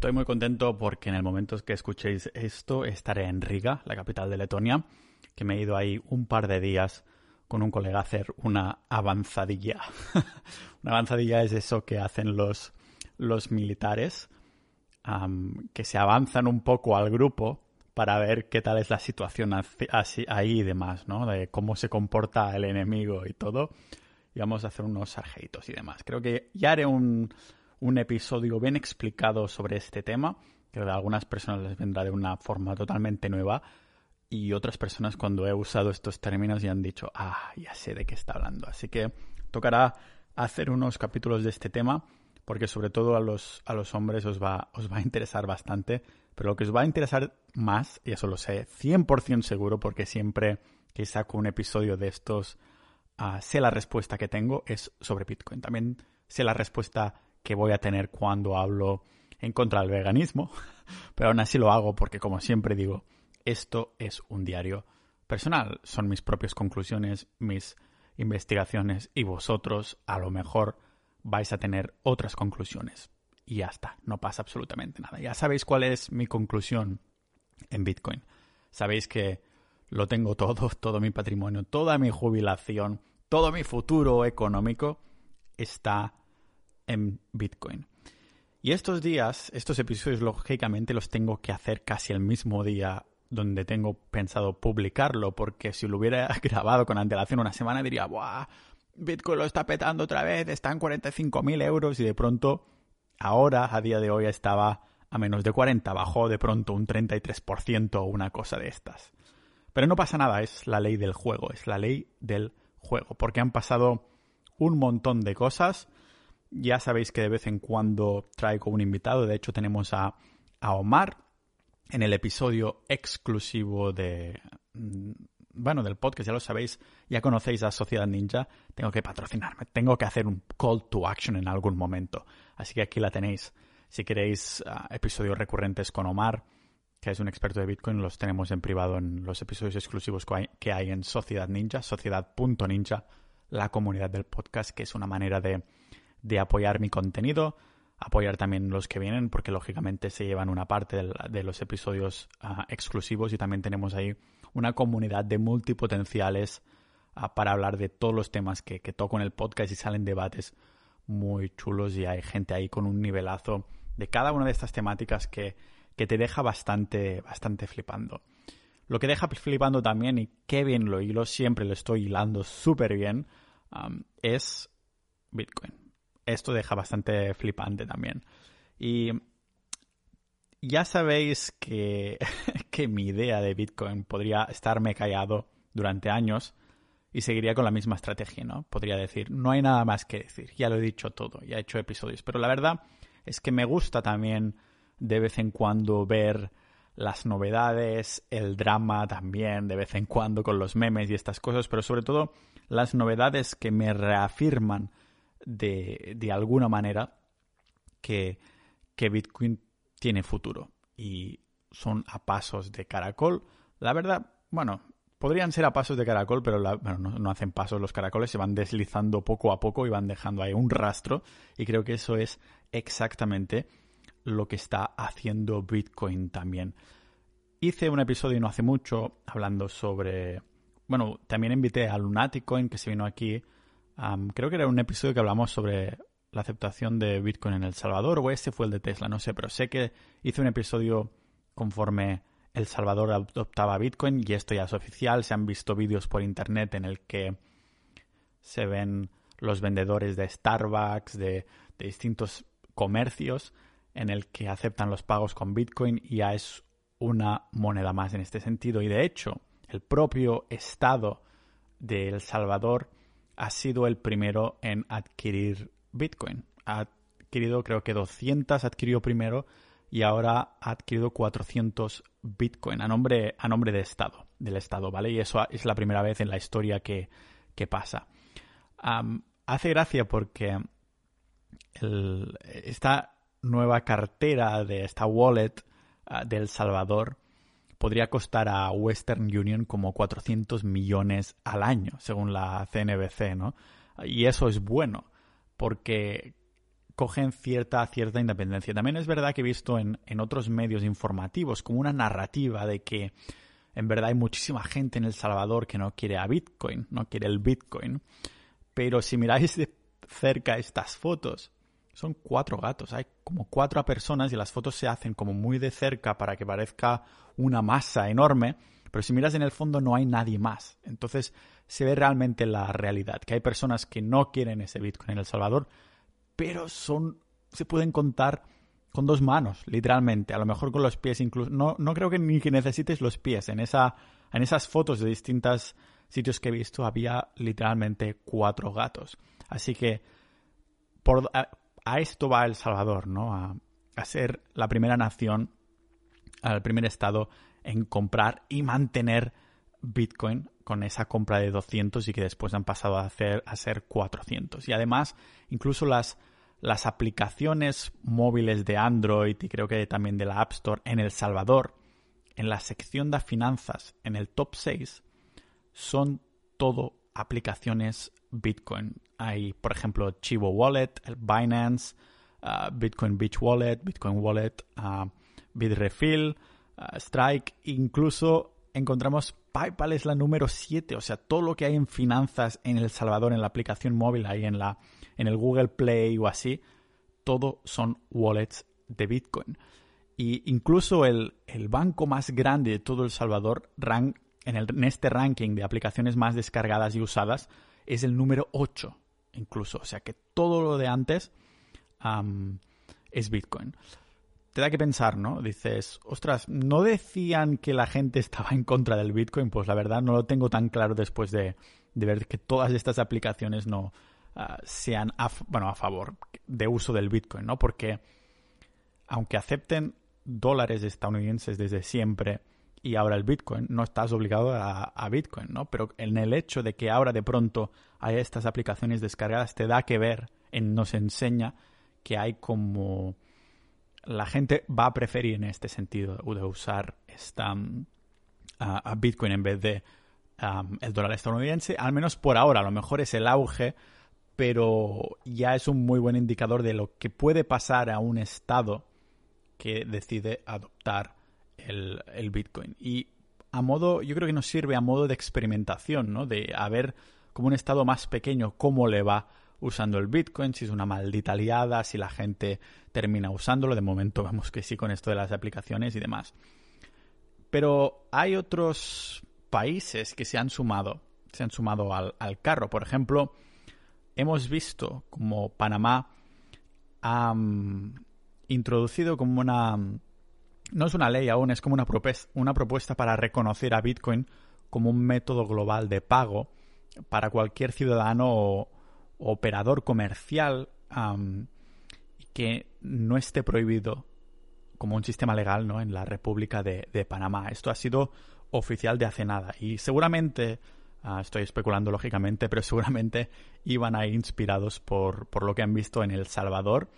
Estoy muy contento porque en el momento que escuchéis esto estaré en Riga, la capital de Letonia, que me he ido ahí un par de días con un colega a hacer una avanzadilla. una avanzadilla es eso que hacen los, los militares, que se avanzan un poco al grupo para ver qué tal es la situación ahí y demás, ¿no? De cómo se comporta el enemigo y todo. Y vamos a hacer unos sargeitos y demás. Creo que ya haré un, un episodio bien explicado sobre este tema, que a algunas personas les vendrá de una forma totalmente nueva y otras personas cuando he usado estos términos ya han dicho, ah, ya sé de qué está hablando. Así que tocará hacer unos capítulos de este tema porque sobre todo a los, a los hombres os va, os va a interesar bastante, pero lo que os va a interesar más, y eso lo sé 100% seguro porque siempre que saco un episodio de estos, ah, sé la respuesta que tengo, es sobre Bitcoin. También sé la respuesta que voy a tener cuando hablo en contra del veganismo, pero aún así lo hago porque, como siempre digo, esto es un diario personal, son mis propias conclusiones, mis investigaciones y vosotros a lo mejor vais a tener otras conclusiones. Y ya está, no pasa absolutamente nada. Ya sabéis cuál es mi conclusión en Bitcoin. Sabéis que lo tengo todo, todo mi patrimonio, toda mi jubilación, todo mi futuro económico está en Bitcoin. Y estos días, estos episodios, lógicamente los tengo que hacer casi el mismo día donde tengo pensado publicarlo, porque si lo hubiera grabado con antelación una semana diría, ¡buah! Bitcoin lo está petando otra vez, está en 45.000 euros y de pronto, ahora, a día de hoy, estaba a menos de 40, bajó de pronto un 33% o una cosa de estas. Pero no pasa nada, es la ley del juego, es la ley del juego, porque han pasado un montón de cosas ya sabéis que de vez en cuando traigo un invitado. De hecho, tenemos a, Omar en el episodio exclusivo de. Mm, bueno, del podcast, ya lo sabéis, ya conocéis a Sociedad Ninja. Tengo que patrocinarme, tengo que hacer un call to action en algún momento. Así que aquí la tenéis. Si queréis ah, episodios recurrentes con Omar, que es un experto de Bitcoin, los tenemos en privado en los episodios exclusivos que hay, en Sociedad Ninja, sociedad.ninja, la comunidad del podcast, que es una manera de de apoyar mi contenido, apoyar también los que vienen, porque lógicamente se llevan una parte de, los episodios ah, exclusivos y también tenemos ahí una comunidad de multipotenciales uh, para hablar de todos los temas que, toco en el podcast y salen debates muy chulos y hay gente ahí con un nivelazo de cada una de estas temáticas que, que te deja bastante, bastante flipando. Lo que deja flipando también, y qué bien lo hilo, siempre lo estoy hilando súper bien, es Bitcoin esto deja bastante flipante también. Y ya sabéis que, que mi idea de Bitcoin podría estarme callado durante años y seguiría con la misma estrategia, ¿no? Podría decir, no hay nada más que decir, ya lo he dicho todo, ya he hecho episodios, pero la verdad es que me gusta también de vez en cuando ver las novedades, el drama también, de vez en cuando con los memes y estas cosas, pero sobre todo las novedades que me reafirman de, de alguna manera que, que Bitcoin tiene futuro y son a pasos de caracol. La verdad, bueno, podrían ser a pasos de caracol, pero bueno, no, hacen pasos los caracoles, se van deslizando poco a poco y van dejando ahí un rastro. Y creo que eso es exactamente lo que está haciendo Bitcoin también. Hice un episodio no hace mucho hablando sobre. Bueno, también invité a Lunaticoin que se vino aquí creo que era un episodio que hablamos sobre la aceptación de Bitcoin en El Salvador, o ese fue el de Tesla, no sé, pero sé que hice un episodio conforme El Salvador adoptaba Bitcoin y esto ya es oficial. Se han visto vídeos por internet en el que se ven los vendedores de Starbucks, de, de distintos comercios, en el que aceptan los pagos con Bitcoin y ya es una moneda más en este sentido. Y de hecho, el propio Estado de El Salvador ha sido el primero en adquirir Bitcoin. Ha adquirido creo que 200 adquirió primero y ahora ha adquirido 400 Bitcoin a nombre, a nombre de Estado, del Estado, ¿vale? Y eso es la primera vez en la historia que, pasa. hace gracia porque esta nueva cartera de esta wallet uh, de El Salvador podría costar a Western Union como 400 millones al año, según la CNBC, ¿no? Y eso es bueno, porque cogen cierta, cierta independencia. También es verdad que he visto en, en otros medios informativos como una narrativa de que en verdad hay muchísima gente en El Salvador que no quiere a Bitcoin, no quiere el Bitcoin. Pero si miráis de cerca estas fotos, son cuatro gatos. Hay como cuatro personas y las fotos se hacen como muy de cerca para que parezca una masa enorme. Pero si miras en el fondo no hay nadie más. Entonces se ve realmente la realidad, que hay personas que no quieren ese Bitcoin en El Salvador, pero son, se pueden contar con dos manos, literalmente, a lo mejor con los pies incluso. No, no creo que ni que necesites los pies. En, esa, en esas fotos de distintos sitios que he visto había literalmente cuatro gatos. Así que a, esto va El Salvador, ¿no? A, ser la primera nación, el primer estado en comprar y mantener Bitcoin con esa compra de 200 y que después han pasado a, hacer, ser 400. Y además, incluso las las aplicaciones móviles de Android y creo que también de la App Store en El Salvador, en la sección de finanzas, en el top 6, son todo aplicaciones Bitcoin. Hay, por ejemplo, Chivo Wallet, el Binance, uh, Bitcoin Beach Wallet, Bitcoin Wallet, uh, Bitrefill, uh, Strike, incluso encontramos PayPal es la número 7, o sea, todo lo que hay en finanzas en El Salvador, en la aplicación móvil, ahí en la en el Google Play o así, todo son wallets de Bitcoin. Y incluso el, banco más grande de todo El Salvador, en, en, este ranking de aplicaciones más descargadas y usadas, es el número 8, incluso. O sea que todo lo de antes es Bitcoin. Te da que pensar, ¿no? Dices, ostras, ¿no decían que la gente estaba en contra del Bitcoin? Pues la verdad no lo tengo tan claro después de, ver que todas estas aplicaciones no, Ah, sean a, bueno, a favor de uso del Bitcoin, ¿no? Porque aunque acepten dólares estadounidenses desde siempre y ahora el Bitcoin, no estás obligado a, Bitcoin, ¿no? Pero en el hecho de que ahora de pronto hay estas aplicaciones descargadas te da que ver, en, nos enseña que hay como la gente va a preferir en este sentido de usar esta a Bitcoin en vez de el dólar estadounidense, al menos por ahora, a lo mejor es el auge pero ya es un muy buen indicador de lo que puede pasar a un estado que decide adoptar el, Bitcoin. Y a modo, yo creo que nos sirve a modo de experimentación, ¿no? De a ver como un estado más pequeño cómo le va usando el Bitcoin, si es una maldita liada, si la gente termina usándolo. De momento vemos que sí con esto de las aplicaciones y demás. Pero hay otros países que se han sumado, se han sumado al, al carro. Por ejemplo, hemos visto como Panamá ha introducido como una... No es una ley aún, es como una, una propuesta para reconocer a Bitcoin como un método global de pago para cualquier ciudadano o, operador comercial que no esté prohibido como un sistema legal ¿no? en la República de, de Panamá. Esto ha sido oficial de hace nada y seguramente Ah, estoy especulando lógicamente, pero seguramente iban ahí inspirados por, por lo que han visto en El Salvador.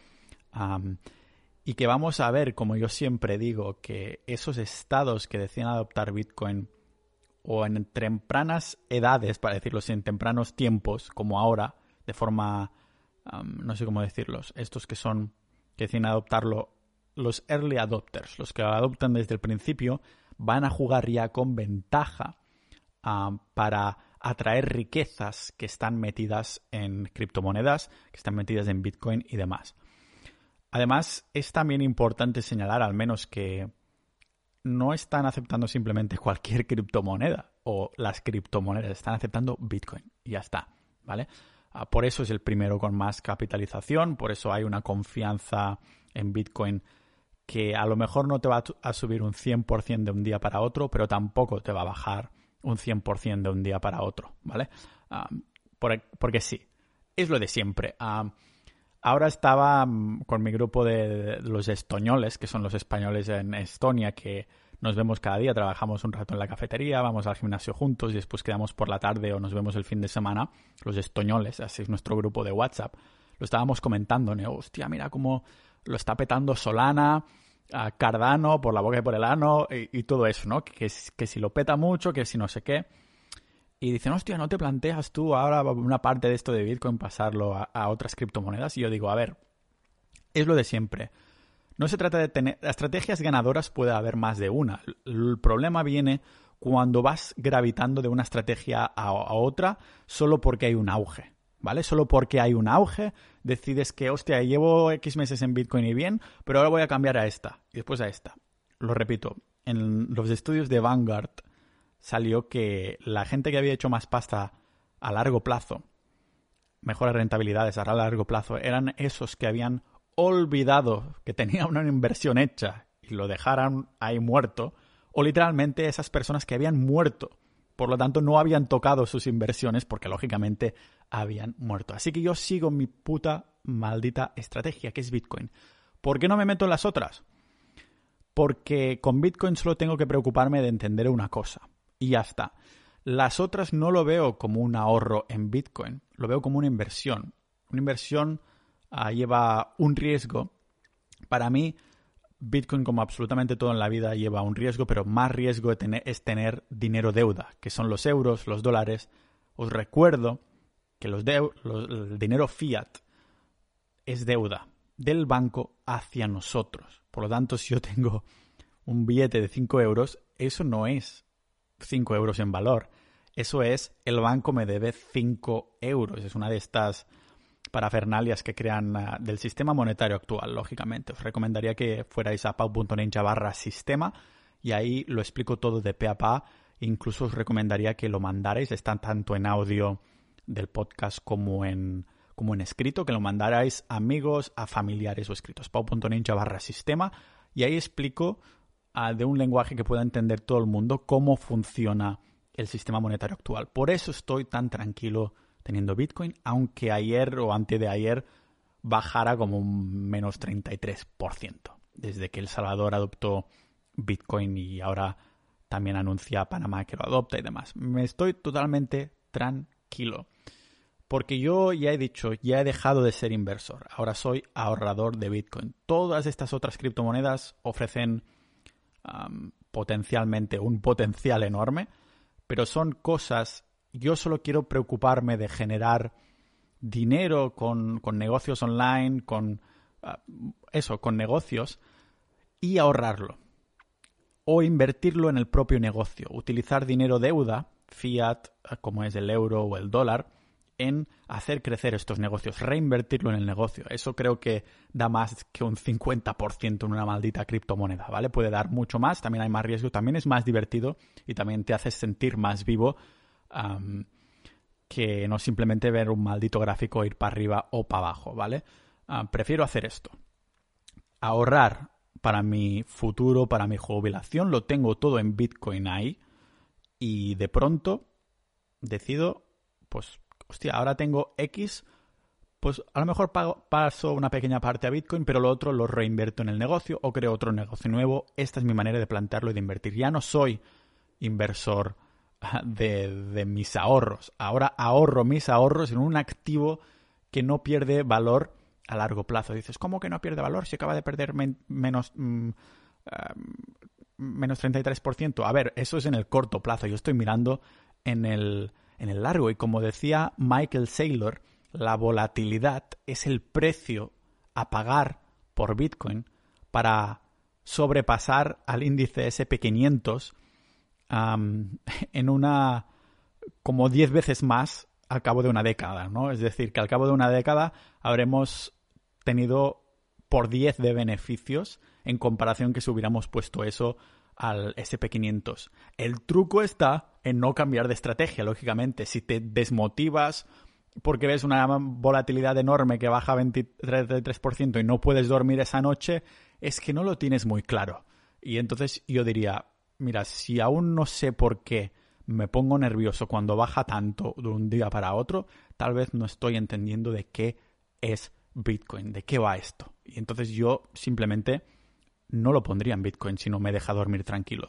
Y que vamos a ver, como yo siempre digo, que esos estados que decían adoptar Bitcoin o en tempranas edades, para decirlo así, en tempranos tiempos, como ahora, de forma, no sé cómo decirlos, estos que son, que deciden adoptarlo, los early adopters, los que adoptan desde el principio, van a jugar ya con ventaja para atraer riquezas que están metidas en criptomonedas, que están metidas en Bitcoin y demás. Además, es también importante señalar al menos que no están aceptando simplemente cualquier criptomoneda o las criptomonedas, están aceptando Bitcoin y ya está, ¿vale? Ah, por eso es el primero con más capitalización, por eso hay una confianza en Bitcoin que a lo mejor no te va a subir un 100% de un día para otro, pero tampoco te va a bajar un 100% de un día para otro, ¿vale? Ah, porque sí, es lo de siempre. Ah, ahora estaba mm, con mi grupo de, los estoñoles, que son los españoles en Estonia, que nos vemos cada día, trabajamos un rato en la cafetería, vamos al gimnasio juntos y después quedamos por la tarde o nos vemos el fin de semana, los estoñoles, así es nuestro grupo de WhatsApp. Lo estábamos comentando, ¿no? hostia, mira cómo lo está petando Solana, Cardano por la boca y por el ano y, todo eso, ¿no? Que, que, si lo peta mucho, que si no sé qué. Y dicen, hostia, ¿no te planteas tú ahora una parte de esto de Bitcoin pasarlo a, otras criptomonedas? Y yo digo, a ver, Es lo de siempre. No se trata de tener... Estrategias ganadoras puede haber más de una. El problema viene cuando vas gravitando de una estrategia a, otra solo porque hay un auge. ¿Vale? Solo porque hay un auge, decides que, hostia, llevo X meses en Bitcoin y bien, pero ahora voy a cambiar a esta y después a esta. Lo repito, en los estudios de Vanguard salió que la gente que había hecho más pasta a largo plazo, mejores rentabilidades a largo plazo, eran esos que habían olvidado que tenían una inversión hecha y lo dejaran ahí muerto, o literalmente esas personas que habían muerto. Por lo tanto, no habían tocado sus inversiones porque lógicamente habían muerto. Así que yo sigo mi puta maldita estrategia, que es Bitcoin. ¿Por qué no me meto en las otras? Porque con Bitcoin solo tengo que preocuparme de entender una cosa. Y ya está. Las otras no lo veo como un ahorro en Bitcoin, lo veo como una inversión. Una inversión Ah, lleva un riesgo. Para mí, Bitcoin, como absolutamente todo en la vida, lleva un riesgo, pero más riesgo es tener dinero deuda, que son los euros, los dólares. Os recuerdo que los, el dinero fiat es deuda del banco hacia nosotros. Por lo tanto, si yo tengo un billete de 5 euros, eso no es 5 euros en valor. Eso es, el banco me debe 5 euros. Es una de estas parafernalias que crean ah, del sistema monetario actual, lógicamente. Os recomendaría que fuerais a pau.ninja barra sistema y ahí lo explico todo de pe a pa. Incluso os recomendaría que lo mandarais, está tanto en audio del podcast como en, como en escrito, que lo mandarais a amigos, a familiares o escritos. pau.ninja barra sistema y ahí explico de un lenguaje que pueda entender todo el mundo cómo funciona el sistema monetario actual. Por eso estoy tan tranquilo teniendo Bitcoin, aunque ayer o antes de ayer bajara como un menos 33%, desde que El Salvador adoptó Bitcoin y ahora también anuncia Panamá que lo adopta y demás. Me estoy totalmente tranquilo. Porque yo ya he dicho, ya he dejado de ser inversor. Ahora soy ahorrador de Bitcoin. Todas estas otras criptomonedas ofrecen potencialmente un potencial enorme, pero son cosas yo solo quiero preocuparme de generar dinero con, negocios online, con ah, eso, con negocios, y ahorrarlo. O invertirlo en el propio negocio, utilizar dinero deuda, fiat, como es el euro o el dólar, en hacer crecer estos negocios, reinvertirlo en el negocio. Eso creo que da más que un 50% en una maldita criptomoneda, ¿vale? Puede dar mucho más, también hay más riesgo, también es más divertido y también te hace sentir más vivo que no simplemente ver un maldito gráfico ir para arriba o para abajo, ¿vale? Ah, prefiero hacer esto. Ahorrar para mi futuro, para mi jubilación, lo tengo todo en Bitcoin ahí y de pronto decido, pues, hostia, ahora tengo X, pues a lo mejor paso una pequeña parte a Bitcoin, pero lo otro lo reinvierto en el negocio o creo otro negocio nuevo. Esta es mi manera de plantearlo y de invertir. Ya no soy inversor de, mis ahorros. Ahora ahorro mis ahorros en un activo que no pierde valor a largo plazo. Dices, ¿cómo que no pierde valor si acaba de perder menos, mm, menos 33%? A ver, eso es en el corto plazo. Yo estoy mirando en el, en el largo. Y como decía Michael Saylor, la volatilidad es el precio a pagar por Bitcoin para sobrepasar al índice SP500 en una como 10 veces más al cabo de una década, ¿no? Es decir, que al cabo de una década habremos tenido por 10 de beneficios en comparación que si hubiéramos puesto eso al SP500. El truco está en no cambiar de estrategia, lógicamente. Si te desmotivas porque ves una volatilidad enorme que baja 23% y no puedes dormir esa noche, es que no lo tienes muy claro. Y entonces yo diría, mira, si aún no sé por qué me pongo nervioso cuando baja tanto de un día para otro, tal vez no estoy entendiendo de qué es Bitcoin, de qué va esto. Y entonces yo simplemente no lo pondría en Bitcoin si no me deja dormir tranquilo.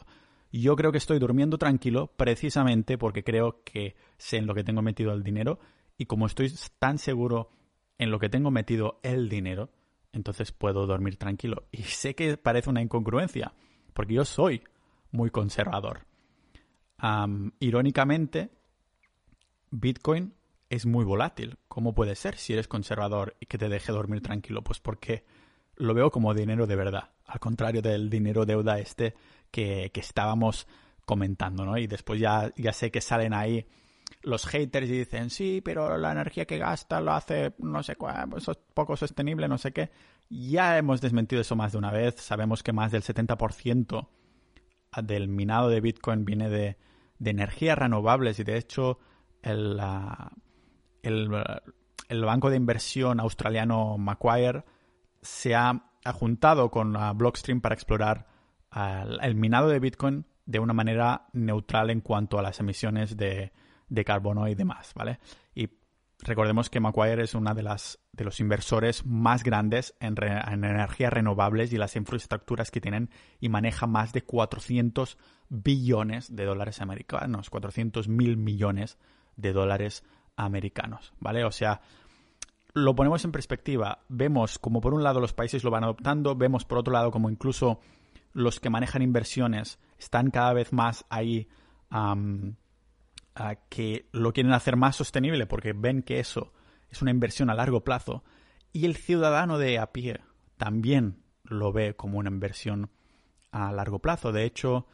Yo creo que estoy durmiendo tranquilo precisamente porque creo que sé en lo que tengo metido el dinero y como estoy tan seguro en lo que tengo metido el dinero, entonces puedo dormir tranquilo. Y sé que parece una incongruencia, porque yo soy muy conservador. irónicamente, Bitcoin es muy volátil. ¿Cómo puede ser si eres conservador y que te deje dormir tranquilo? Pues porque lo veo como dinero de verdad, al contrario del dinero deuda este que, que estábamos comentando, ¿no? Y después ya, ya sé que salen ahí los haters y dicen, sí, pero la energía que gasta lo hace, no sé cuál, eso es poco sostenible, no sé qué. Ya hemos desmentido eso más de una vez. Sabemos que más del 70% del minado de Bitcoin viene de, de energías renovables y de hecho el, el, el, banco de inversión australiano Macquarie se ha, juntado con Blockstream para explorar el minado de Bitcoin de una manera neutral en cuanto a las emisiones de, de carbono y demás, ¿vale? Y recordemos que Macquarie es una de las de los inversores más grandes en, energías renovables y las infraestructuras que tienen y maneja más de 400 billones de dólares americanos, 400 mil millones de dólares americanos, ¿vale? O sea, lo ponemos en perspectiva, vemos como por un lado los países lo van adoptando, vemos por otro lado como incluso los que manejan inversiones están cada vez más ahí que lo quieren hacer más sostenible porque ven que eso es una inversión a largo plazo y el ciudadano de a pie también lo ve como una inversión a largo plazo. De hecho,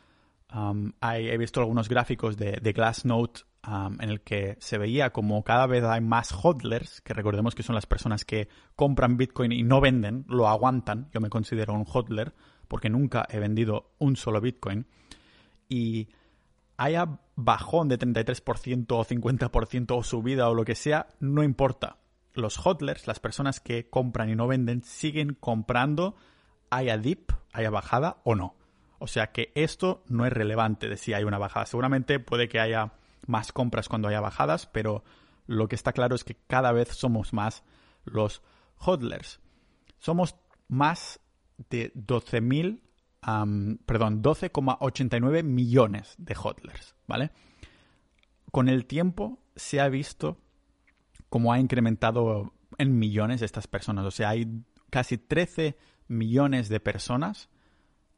um, he visto algunos gráficos de, Glassnode en el que se veía como cada vez hay más hodlers, que recordemos que son las personas que compran Bitcoin y no venden, lo aguantan. Yo me considero un hodler porque nunca he vendido un solo Bitcoin. Y haya bajón de 33% o 50% o subida o lo que sea, no importa. Los hodlers, las personas que compran y no venden, siguen comprando, haya dip, haya bajada o no. O sea que esto no es relevante de si hay una bajada. Seguramente puede que haya más compras cuando haya bajadas, pero lo que está claro es que cada vez somos más los hodlers. Somos más de 12.000 perdón, 12,89 millones de hodlers, ¿vale? Con el tiempo se ha visto cómo ha incrementado en millones estas personas. O sea, hay casi 13 millones de personas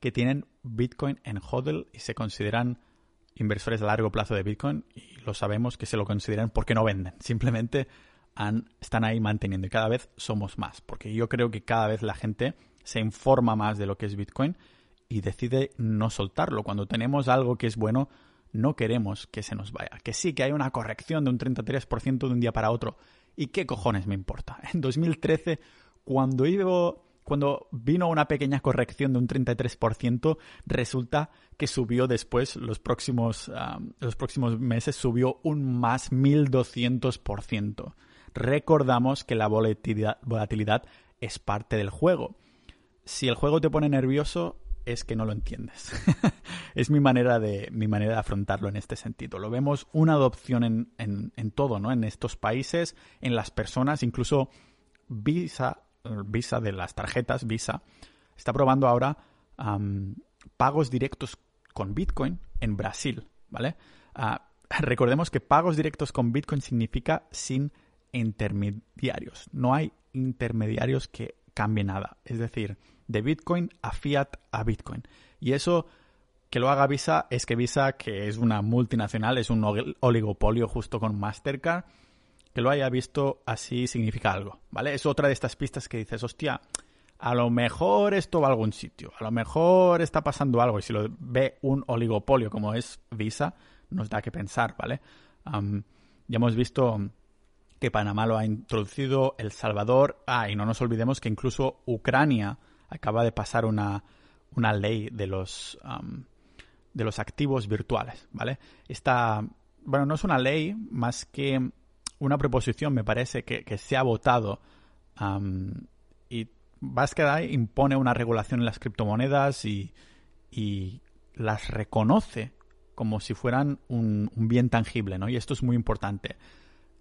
que tienen Bitcoin en hodl y se consideran inversores a largo plazo de Bitcoin y lo sabemos que se lo consideran porque no venden. Simplemente están ahí manteniendo y cada vez somos más. Porque yo creo que cada vez la gente se informa más de lo que es Bitcoin y decide no soltarlo. Cuando tenemos algo que es bueno, no queremos que se nos vaya. Que sí, que hay una corrección de un 33% de un día para otro. ¿Y qué cojones me importa? En 2013, cuando, cuando vino una pequeña corrección de un 33%, resulta que subió después, los próximos, los próximos meses, subió un más 1200%. Recordamos que la volatilidad es parte del juego. Si el juego te pone nervioso, es que no lo entiendes. es mi manera, de, mi manera de afrontarlo en este sentido. Lo vemos una adopción en, en, todo, ¿no? En estos países, en las personas, incluso Visa, Visa de las tarjetas, Visa, está probando ahora pagos directos con Bitcoin en Brasil, ¿vale? Ah, recordemos que pagos directos con Bitcoin significa sin intermediarios. No hay intermediarios que cambie nada. Es decir, de Bitcoin a fiat a Bitcoin. Y eso que lo haga Visa es que Visa, que es una multinacional, es un oligopolio justo con Mastercard, que lo haya visto así significa algo, ¿vale? Es otra de estas pistas que dices, hostia, a lo mejor esto va a algún sitio, a lo mejor está pasando algo, y si lo ve un oligopolio como es Visa, nos da que pensar, ¿vale? ya hemos visto que Panamá lo ha introducido, El Salvador, ah, y no nos olvidemos que incluso Ucrania acaba de pasar una, una ley de los, de los activos virtuales, ¿vale? Esta, bueno, no es una ley, más que una proposición, me parece, que, se ha votado y Basket impone una regulación en las criptomonedas y, y las reconoce como si fueran un, bien tangible, ¿no? Y esto es muy importante.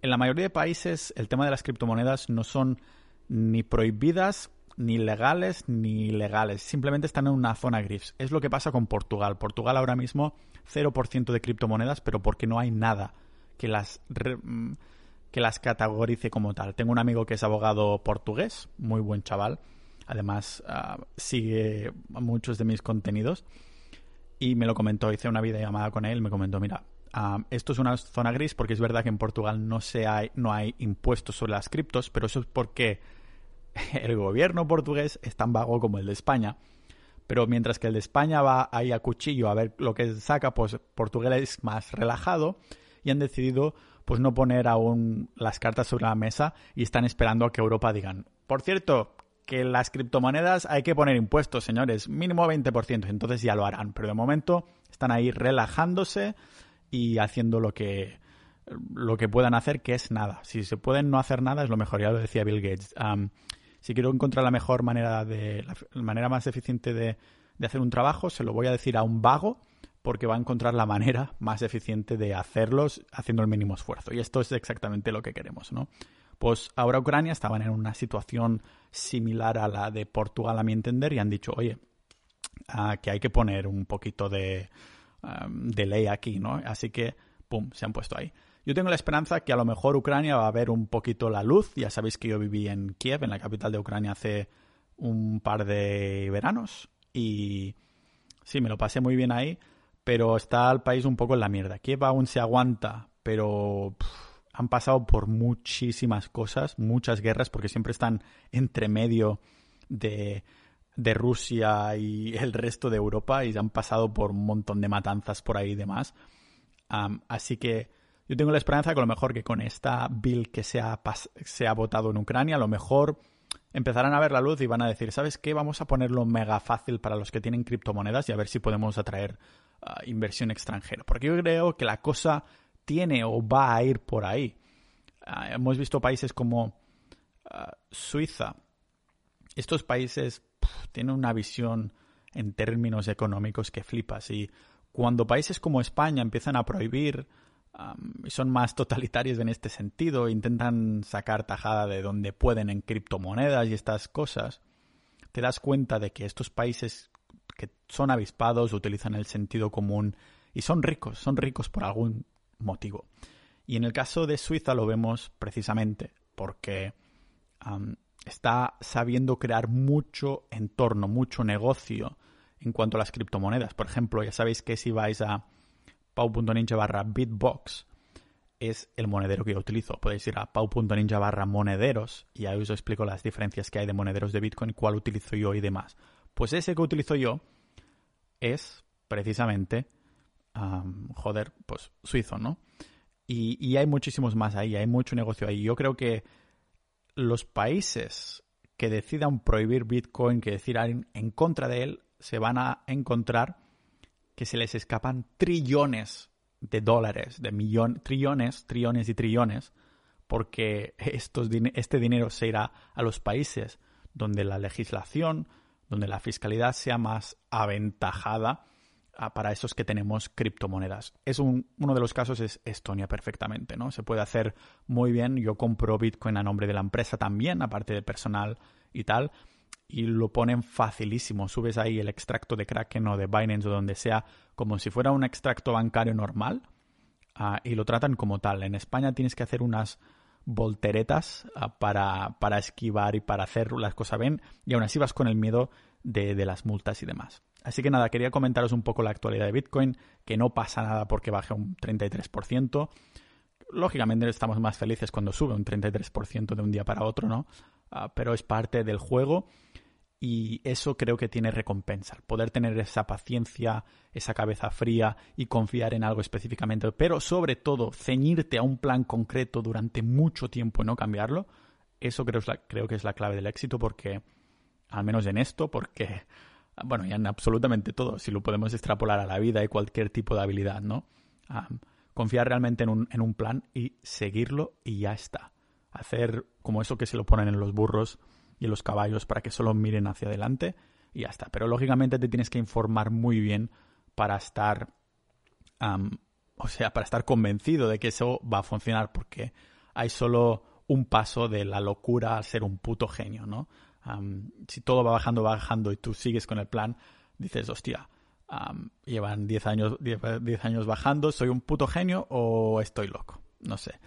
En la mayoría de países el tema de las criptomonedas no son ni prohibidas ni legales ni ilegales, simplemente están en una zona gris. Es lo que pasa con Portugal. Portugal ahora mismo 0% de criptomonedas, pero porque no hay nada que las mm, que las categorice como tal. Tengo un amigo que es abogado portugués, muy buen chaval. Además, ah, sigue muchos de mis contenidos. Y me lo comentó, hice una videollamada con él, me comentó, mira, ah, esto es una zona gris porque es verdad que en Portugal no, se hay, no hay impuestos sobre las criptos, pero eso es porque el gobierno portugués es tan vago como el de España. Pero mientras que el de España va ahí a cuchillo a ver lo que saca, pues Portugal es más relajado y han decidido pues no poner aún las cartas sobre la mesa y están esperando a que Europa digan, por cierto, que las criptomonedas hay que poner impuestos, señores, mínimo 20%, entonces ya lo harán, pero de momento están ahí relajándose y haciendo lo que lo que puedan hacer, que es nada. Si se pueden no hacer nada, es lo mejor, ya lo decía Bill Gates. si quiero encontrar la mejor manera de, la manera más eficiente de, de hacer un trabajo, se lo voy a decir a un vago porque va a encontrar la manera más eficiente de hacerlos haciendo el mínimo esfuerzo. Y esto es exactamente lo que queremos, ¿no? Pues ahora Ucrania estaban en una situación similar a la de Portugal, a mi entender, y han dicho, oye, ah, que hay que poner un poquito de, de ley aquí, ¿no? Así que, pum, se han puesto ahí. Yo tengo la esperanza que a lo mejor Ucrania va a ver un poquito la luz. Ya sabéis que yo viví en Kiev, en la capital de Ucrania, hace un par de veranos. Y sí, me lo pasé muy bien ahí pero está el país un poco en la mierda. Kiev aún se aguanta, pero han pasado por muchísimas cosas, muchas guerras, porque siempre están entre medio de, de Rusia y el resto de Europa y han pasado por un montón de matanzas por ahí y demás. así que yo tengo la esperanza que a lo mejor que con esta bill que se ha, se ha votado en Ucrania, a lo mejor empezarán a ver la luz y van a decir, ¿sabes qué? Vamos a ponerlo mega fácil para los que tienen criptomonedas y a ver si podemos atraer inversión extranjera. Porque yo creo que la cosa tiene o va a ir por ahí. Ah, hemos visto países como ah, Suiza. Estos países tienen una visión en términos económicos que flipas. Y cuando países como España empiezan a prohibir y son más totalitarios en este sentido, intentan sacar tajada de donde pueden en criptomonedas y estas cosas, te das cuenta de que estos países son avispados, utilizan el sentido común y son ricos, son ricos por algún motivo. Y en el caso de Suiza lo vemos precisamente porque está sabiendo crear mucho entorno, mucho negocio en cuanto a las criptomonedas. Por ejemplo, ya sabéis que si vais a pau.ninja barra bitbox es el monedero que yo utilizo. Podéis ir a pau.ninja barra monederos y ahí os explico las diferencias que hay de monederos de Bitcoin, cuál utilizo yo y demás. Pues ese que utilizo yo es precisamente, joder, pues suizo, ¿no? Y, hay muchísimos más ahí, hay mucho negocio ahí. Yo creo que los países que decidan prohibir Bitcoin, que decidan en contra de él, se van a encontrar que se les escapan trillones de dólares, de millones, trillones, trillones y trillones, porque estos, este dinero se irá a los países donde la legislación, donde la fiscalidad sea más aventajada ah, para esos que tenemos criptomonedas. Es uno de los casos es Estonia perfectamente, ¿no? Se puede hacer muy bien. Yo compro Bitcoin a nombre de la empresa también, aparte de personal y tal, y lo ponen facilísimo. Subes ahí el extracto de Kraken o de Binance o donde sea, como si fuera un extracto bancario normal, ah, y lo tratan como tal. En España tienes que hacer unas volteretas ah, para, para, esquivar y para hacer las cosas bien y aún así vas con el miedo de, de, las multas y demás. Así que nada, quería comentaros un poco la actualidad de Bitcoin, que no pasa nada porque baje un 33%. Lógicamente estamos más felices cuando sube un 33% de un día para otro, ¿no? Ah, pero es parte del juego y eso creo que tiene recompensa. Poder tener esa paciencia, esa cabeza fría y confiar en algo específicamente, pero sobre todo ceñirte a un plan concreto durante mucho tiempo y no cambiarlo, eso creo, creo que es la clave del éxito porque, al menos en esto, porque, bueno, y en absolutamente todo, si lo podemos extrapolar a la vida y cualquier tipo de habilidad, ¿no? confiar realmente en un, en un plan y seguirlo y ya está. Hacer como eso que se lo ponen en los burros y los caballos para que solo miren hacia adelante y ya está. Pero lógicamente te tienes que informar muy bien para estar, o sea, para estar convencido de que eso va a funcionar porque hay solo un paso de la locura a ser un puto genio, ¿no? si todo va bajando, va bajando y tú sigues con el plan, dices, hostia, llevan 10 años, 10 años bajando, ¿soy un puto genio o estoy loco? No sé,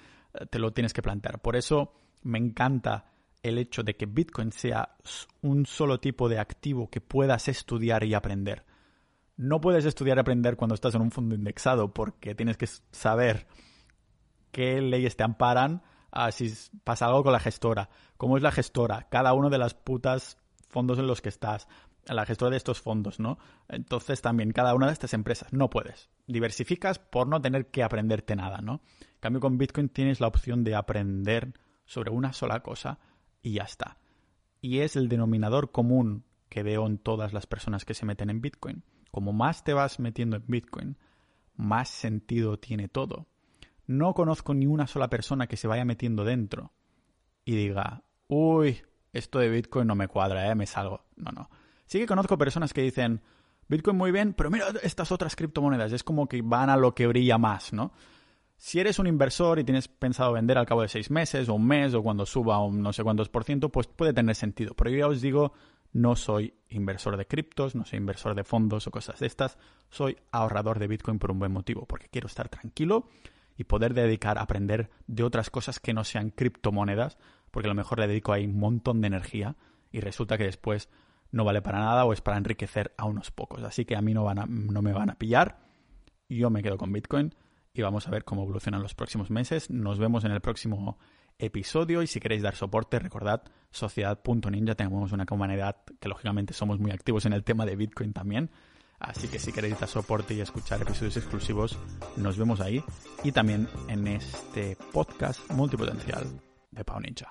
te lo tienes que plantear. Por eso me encanta el hecho de que Bitcoin sea un solo tipo de activo que puedas estudiar y aprender. No puedes estudiar y aprender cuando estás en un fondo indexado porque tienes que saber qué leyes te amparan a si pasa algo con la gestora, cómo es la gestora, cada uno de las putas fondos en los que estás, la gestora de estos fondos, ¿no? Entonces también cada una de estas empresas no puedes. Diversificas por no tener que aprenderte nada, ¿no? En cambio con Bitcoin tienes la opción de aprender sobre una sola cosa y ya está. Y es el denominador común que veo en todas las personas que se meten en Bitcoin. Como más te vas metiendo en Bitcoin, más sentido tiene todo. No conozco ni una sola persona que se vaya metiendo dentro y diga, uy, esto de Bitcoin no me cuadra, ¿eh? me salgo. No, no. Sí que conozco personas que dicen, Bitcoin muy bien, pero mira estas otras criptomonedas. Es como que van a lo que brilla más, ¿no? Si eres un inversor y tienes pensado vender al cabo de seis meses o un mes o cuando suba un no sé cuántos por ciento, pues puede tener sentido. Pero yo ya os digo, no soy inversor de criptos, no soy inversor de fondos o cosas de estas. Soy ahorrador de Bitcoin por un buen motivo, porque quiero estar tranquilo y poder dedicar a aprender de otras cosas que no sean criptomonedas, porque a lo mejor le dedico ahí un montón de energía y resulta que después no vale para nada o es para enriquecer a unos pocos. Así que a mí no, van a, no me van a pillar. Yo me quedo con Bitcoin y vamos a ver cómo evolucionan los próximos meses. Nos vemos en el próximo episodio y si queréis dar soporte, recordad sociedad.ninja, tenemos una comunidad que lógicamente somos muy activos en el tema de Bitcoin también. Así que si queréis dar soporte y escuchar episodios exclusivos, nos vemos ahí y también en este podcast multipotencial de Pau Ninja.